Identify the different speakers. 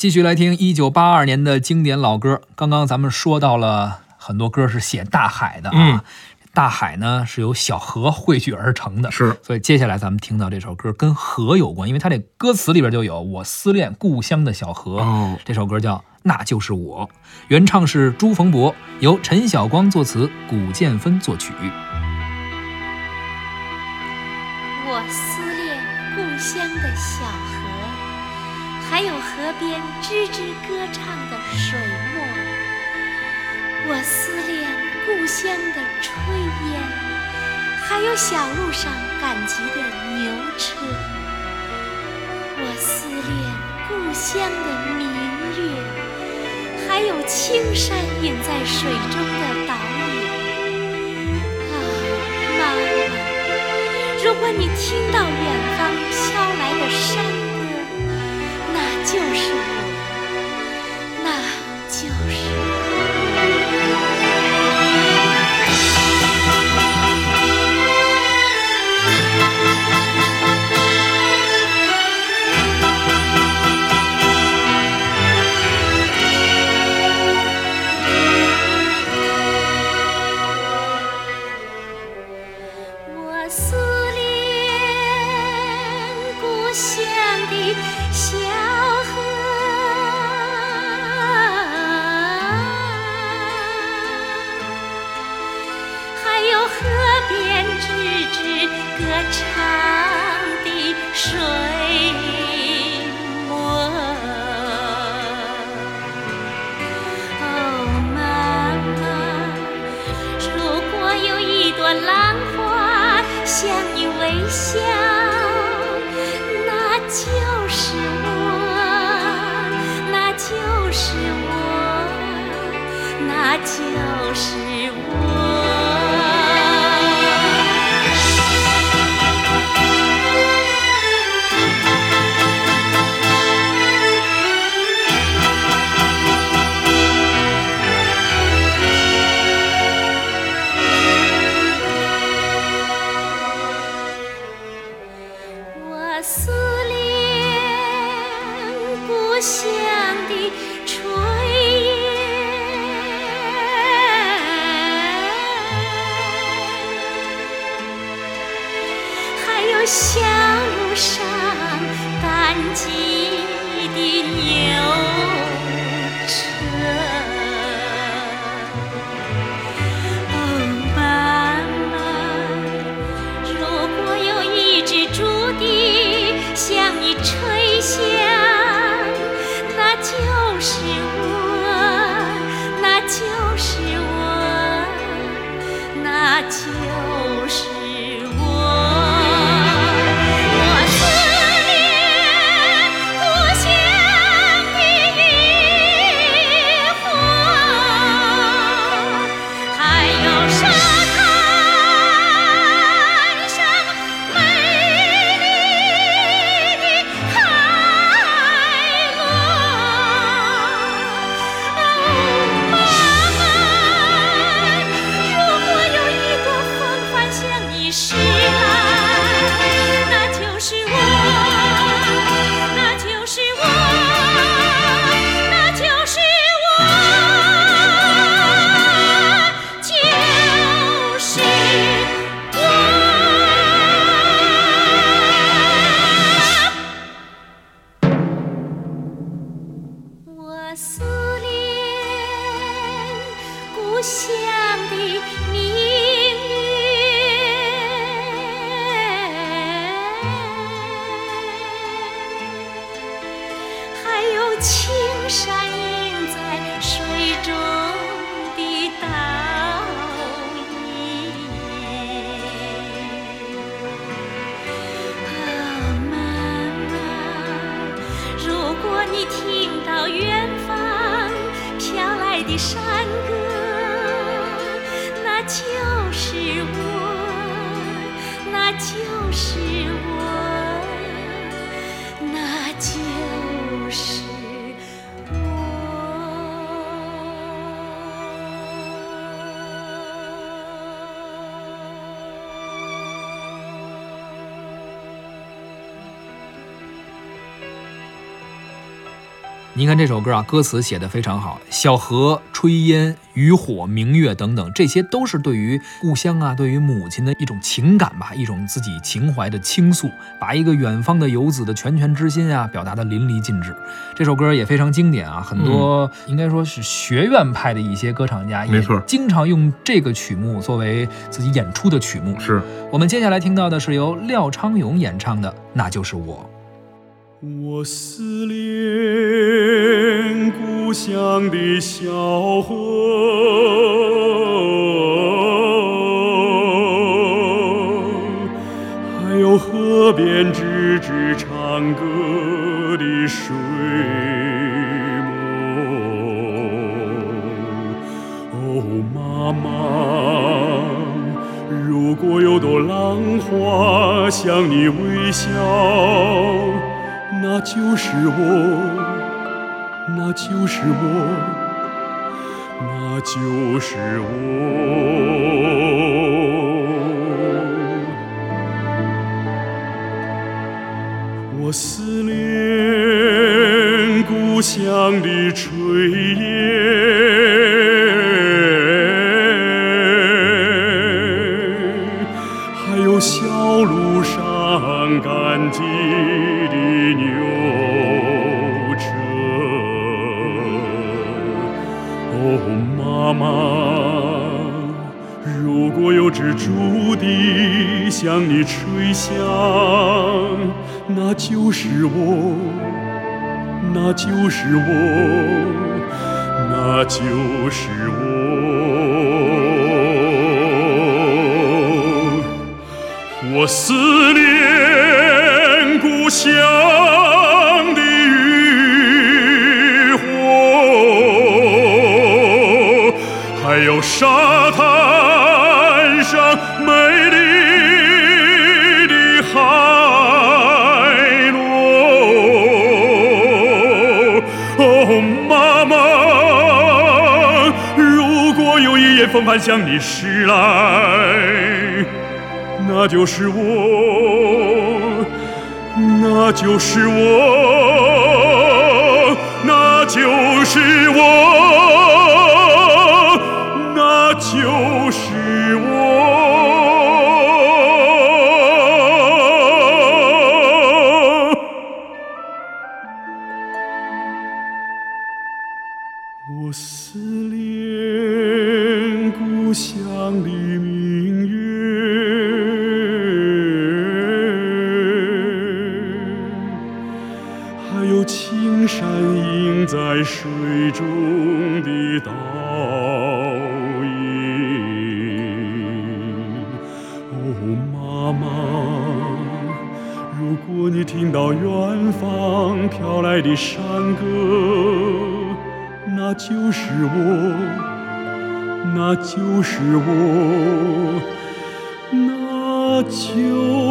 Speaker 1: 继续来听一九八二年的经典老歌。刚刚咱们说到了很多歌是写大海的啊，
Speaker 2: 嗯。
Speaker 1: 大海呢是由小河汇聚而成的，
Speaker 2: 是。
Speaker 1: 所以接下来咱们听到这首歌跟河有关，因为它这歌词里边就有“我思念故乡的小河”。
Speaker 2: 哦。
Speaker 1: 这首歌叫《那就是我》，原唱是朱逢博，由陈晓光作词，古建芬作曲。
Speaker 3: 我思念故乡的小河，还有河边吱吱歌唱的水墨。我思恋故乡的炊烟，还有小路上赶集的牛车。我思恋故乡的明月，还有青山隐在水中的倒影。啊，妈妈！如果你听到远方飘来的山，就是我，那歌唱的水墨。哦，妈妈，如果有一朵浪花向你微笑，那就是我，那就是我，那就思故乡的你就是我，那就是我，
Speaker 1: 您看这首歌啊，歌词写的非常好，小河、炊烟、渔火、明月等等，这些都是对于故乡啊，对于母亲的一种情感吧，一种自己情怀的倾诉，把一个远方的游子的拳拳之心啊，表达的淋漓尽致。这首歌也非常经典啊，很多应该说是学院派的一些歌唱家，
Speaker 2: 没错，
Speaker 1: 经常用这个曲目作为自己演出的曲目。
Speaker 2: 是
Speaker 1: 我们接下来听到的是由廖昌永演唱的《那就是我》。
Speaker 4: 我思念故乡的小河，还有河边吱吱唱歌的水墨。哦，妈妈，如果有朵浪花向你微笑。那就是我，那就是我，那就是我。我思念故乡的炊烟，向你吹响，那就是我，那就是我，那就是我。我思念故乡的渔火，还有沙滩上风帆向你驶来。那就是我，那就是我，那就是我，你听到远方飘来的山歌，那就是我，那就是我，那就